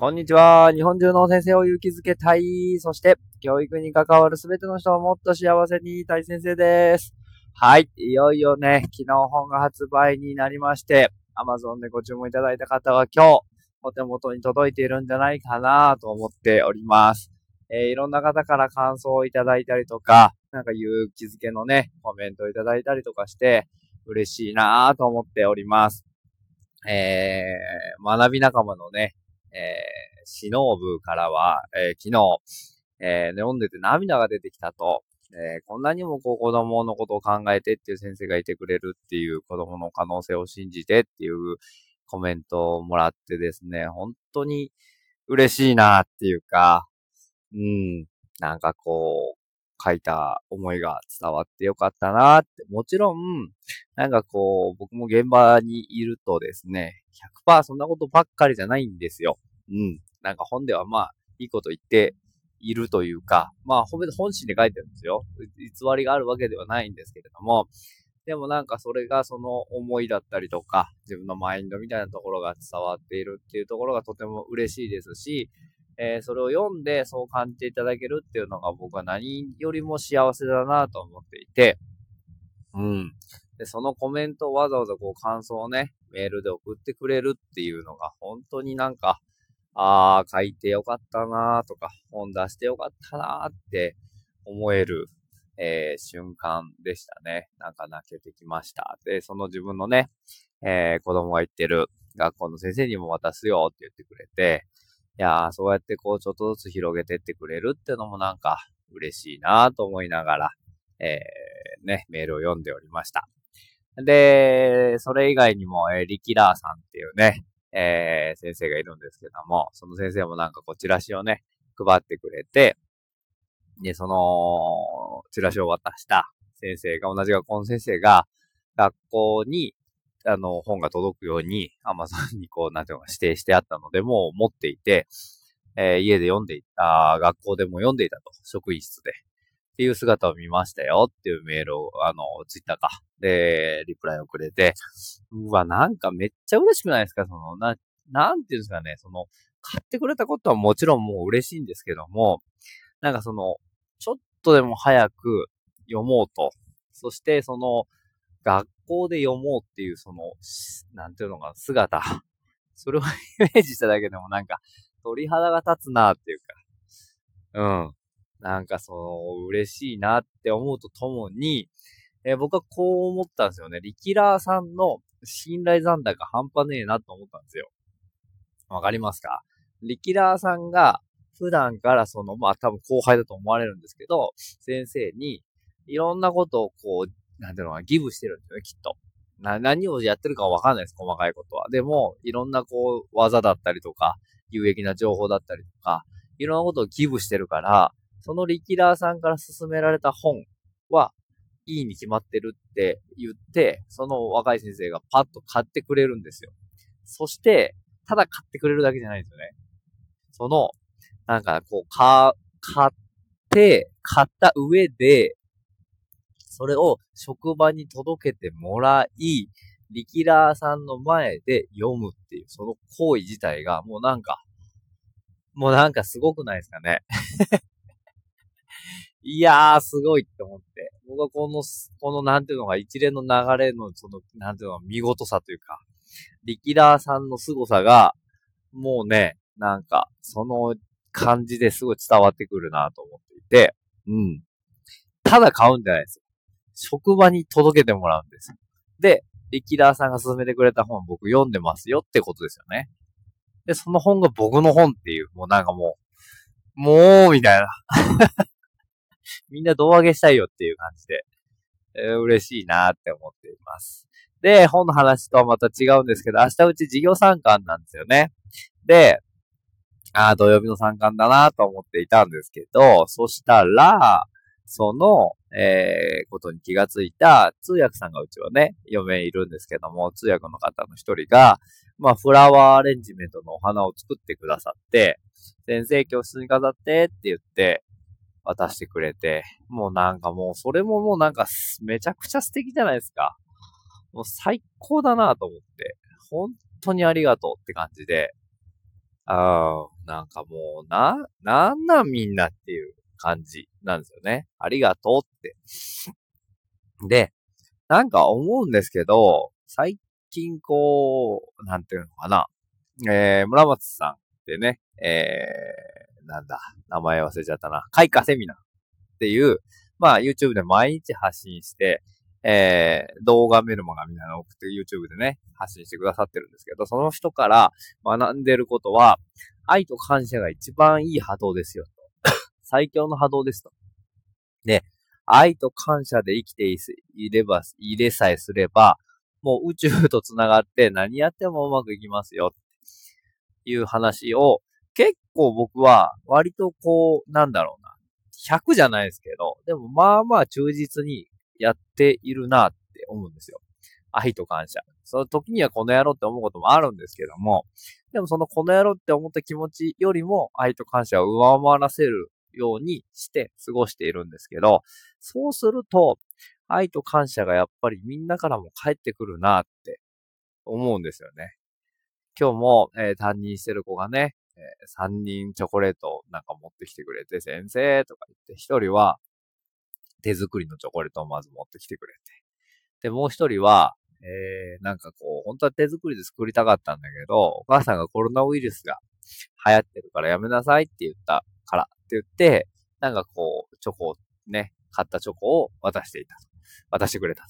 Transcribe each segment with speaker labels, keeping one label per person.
Speaker 1: こんにちは。日本中の先生を勇気づけたい。そして、教育に関わるすべての人をもっと幸せにたい先生です。はい。いよいよね、昨日本が発売になりまして、Amazon でご注文いただいた方は今日、お手元に届いているんじゃないかなと思っております。えー、いろんな方から感想をいただいたりとか、なんか勇気づけのね、コメントをいただいたりとかして、嬉しいなと思っております。えー、学び仲間のね、えー、シノブからは、えー、昨日、えー、読んでて涙が出てきたと、えー、こんなにもこう子供のことを考えてっていう先生がいてくれるっていう子供の可能性を信じてっていうコメントをもらってですね、本当に嬉しいなっていうか、うん、なんかこう、書いた思いが伝わってよかったなって。もちろん、なんかこう、僕も現場にいるとですね、100%そんなことばっかりじゃないんですよ。うん。なんか本ではまあ、いいこと言っているというか、まあ、本心で書いてるんですよ。偽りがあるわけではないんですけれども、でもなんかそれがその思いだったりとか、自分のマインドみたいなところが伝わっているっていうところがとても嬉しいですし、えー、それを読んでそう感じていただけるっていうのが僕は何よりも幸せだなと思っていて、うん。で、そのコメントをわざわざこう感想をね、メールで送ってくれるっていうのが本当になんか、ああ、書いてよかったなとか、本出してよかったなって思える、えー、瞬間でしたね。なんか泣けてきました。で、その自分のね、えー、子供が言ってる学校の先生にも渡すよって言ってくれて、いやー、そうやってこう、ちょっとずつ広げてってくれるってのもなんか嬉しいなと思いながら、えー、ね、メールを読んでおりました。で、それ以外にも、えー、リキラーさんっていうね、えー、先生がいるんですけども、その先生もなんかこう、チラシをね、配ってくれて、で、その、チラシを渡した先生が、同じ学校の先生が、学校にあの、本が届くように、アマゾンにこう、なんていうのか指定してあったので、もう持っていて、えー、家で読んでいた、学校でも読んでいたと、職員室で。っていう姿を見ましたよっていうメールを、あの、ツイッターか。で、リプライをくれて、うわ、なんかめっちゃ嬉しくないですか？その、な、なんていうんですかね、その、買ってくれたことはもちろんもう嬉しいんですけども、なんかその、ちょっとでも早く読もうと。そして、その、学校で読もうっていう、その、なんていうのか、姿。それを イメージしただけでもなんか、鳥肌が立つなっていうか、うん。なんかその、嬉しいなって思うとともに、えー、僕はこう思ったんですよね。リキラーさんの信頼残高半端ねえなと思ったんですよ。わかりますか？リキラーさんが普段からその、まあ多分後輩だと思われるんですけど、先生にいろんなことをこうなんていうのかな、ギブしてるんですよね、きっと。な、何をやってるかわかんないです、細かいことは。でも、いろんなこう、技だったりとか、有益な情報だったりとか、いろんなことをギブしてるから、そのリキラーさんから勧められた本は、いいに決まってるって言って、その若い先生がパッと買ってくれるんですよ。そして、ただ買ってくれるだけじゃないんですよね。その、なんかこう、か、買って、買った上で、それを職場に届けてもらい、リキラーさんの前で読むっていう、その行為自体が、もうなんか、もうなんかすごくないですかね。いやー、すごいって思って。僕はこの、このなんていうのが一連の流れの、その、なんていうの見事さというか、リキラーさんの凄さが、もうね、なんか、その感じですごい伝わってくるなと思っていて、うん。ただ買うんじゃないですよ。職場に届けてもらうんですよ。で、リキラーさんが勧めてくれた本僕読んでますよってことですよね。で、その本が僕の本っていう、もうなんかもう、もう、みたいな。みんな胴上げしたいよっていう感じで、えー、嬉しいなって思っています。で、本の話とはまた違うんですけど、明日うち授業参観なんですよね。で、ああ、土曜日の参観だなと思っていたんですけど、そしたら、その、えー、ことに気がついた通訳さんがうちはね、嫁いるんですけども、通訳の方の一人が、まあ、フラワーアレンジメントのお花を作ってくださって、先生教室に飾ってって言って渡してくれて、もうなんかもうそれももうなんかめちゃくちゃ素敵じゃないですか。もう最高だなと思って、本当にありがとうって感じで、あなんかもう、な、なんなんみんなっていう感じなんですよね。ありがとうって。で、なんか思うんですけど、最近こう、なんていうのかな。えー、村松さんってね、えー、なんだ、名前忘れちゃったな。開花セミナーっていう、まあ YouTube で毎日発信して、えー、動画メルマガみたいなのを送って YouTube でね、発信してくださってるんですけど、その人から学んでることは、愛と感謝が一番いい波動ですよ。最強の波動ですと。で、愛と感謝で生きていれば、いれさえすれば、もう宇宙と繋がって何やってもうまくいきますよ。っていう話を、結構僕は割とこう、なんだろうな。100じゃないですけど、でもまあまあ忠実にやっているなって思うんですよ。愛と感謝。その時にはこの野郎って思うこともあるんですけども、でもそのこの野郎って思った気持ちよりも愛と感謝を上回らせるようにして過ごしているんですけど、そうすると、愛と感謝がやっぱりみんなからも返ってくるなって思うんですよね。今日も、えー、担任してる子がね、えー、3人チョコレートなんか持ってきてくれて、先生とか言って、1人は手作りのチョコレートをまず持ってきてくれて。で、もう1人は、えー、なんかこう、本当は手作りで作りたかったんだけど、お母さんがコロナウイルスが流行ってるからやめなさいって言ったからって言って、なんかこう、チョコをね、買ったチョコを渡していたと。渡してくれた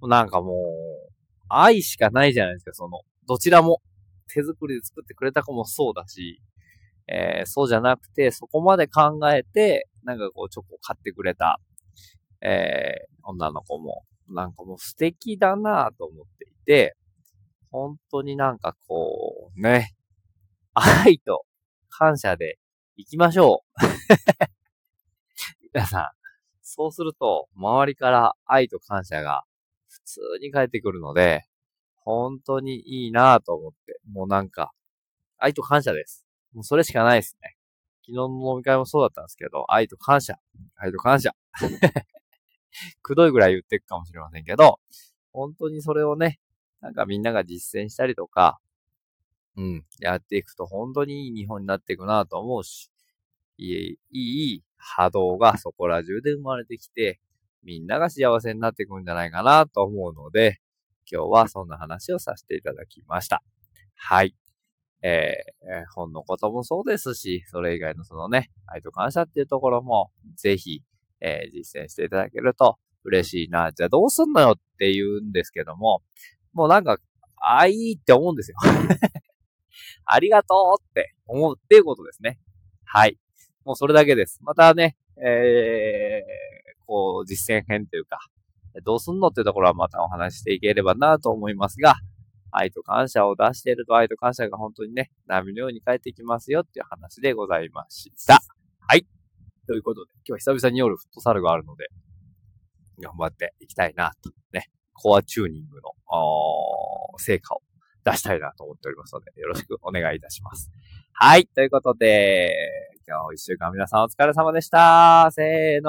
Speaker 1: と。なんかもう、愛しかないじゃないですか、その、どちらも。手作りで作ってくれた子もそうだし、えー、そうじゃなくて、そこまで考えて、なんかこう、チョコ買ってくれた、えー、女の子も、なんかもう素敵だなと思っていて、本当になんかこう、ね、愛と感謝で行きましょう。皆さん、そうすると、周りから愛と感謝が普通に返ってくるので、本当にいいなぁと思って、もうなんか、愛と感謝です。もうそれしかないですね。昨日の飲み会もそうだったんですけど、愛と感謝。愛と感謝。くどいぐらい言ってくかもしれませんけど、本当にそれをね、なんかみんなが実践したりとか、うん、やっていくと本当にいい日本になっていくなと思うし、いい、いい波動がそこら中で生まれてきて、みんなが幸せになっていくんじゃないかなと思うので、今日はそんな話をさせていただきました。はい。えー、本のこともそうですし、それ以外のそのね、愛と感謝っていうところも、ぜひ、えー、実践していただけると嬉しいな。じゃあどうすんのよって言うんですけども、もうなんか、あ、いいって思うんですよ。ありがとうって思うっていうことですね。はい。もうそれだけです。またね、えー、こう、実践編というか、どうすんの？っていうところはまたお話していければなと思いますが、愛と感謝を出していると愛と感謝が本当にね、波のように返ってきますよっていう話でございました。はい。ということで、今日は久々に夜フットサルがあるので、頑張っていきたいなと、ね、コアチューニングの、成果を出したいなと思っておりますので、よろしくお願いいたします。はい。ということで、今日一週間皆さんお疲れ様でした。せーの。